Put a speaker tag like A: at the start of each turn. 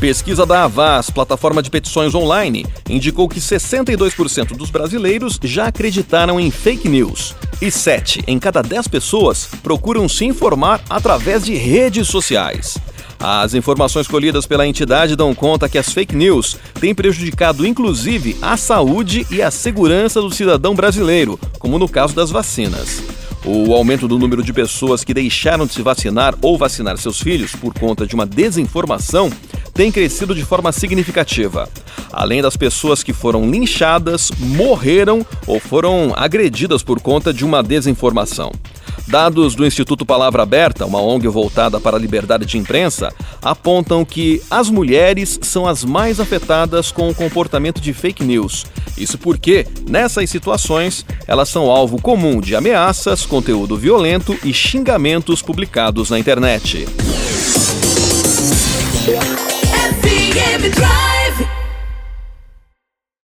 A: Pesquisa da Avaz, plataforma de petições online, indicou que 62% dos brasileiros já acreditaram em fake news. E 7 em cada 10 pessoas procuram se informar através de redes sociais. As informações colhidas pela entidade dão conta que as fake news têm prejudicado inclusive a saúde e a segurança do cidadão brasileiro, como no caso das vacinas. O aumento do número de pessoas que deixaram de se vacinar ou vacinar seus filhos por conta de uma desinformação tem crescido de forma significativa. Além das pessoas que foram linchadas, morreram ou foram agredidas por conta de uma desinformação. Dados do Instituto Palavra Aberta, uma ONG voltada para a liberdade de imprensa, apontam que as mulheres são as mais afetadas com o comportamento de fake news. Isso porque, nessas situações, elas são alvo comum de ameaças, conteúdo violento e xingamentos publicados na internet.
B: give it drive.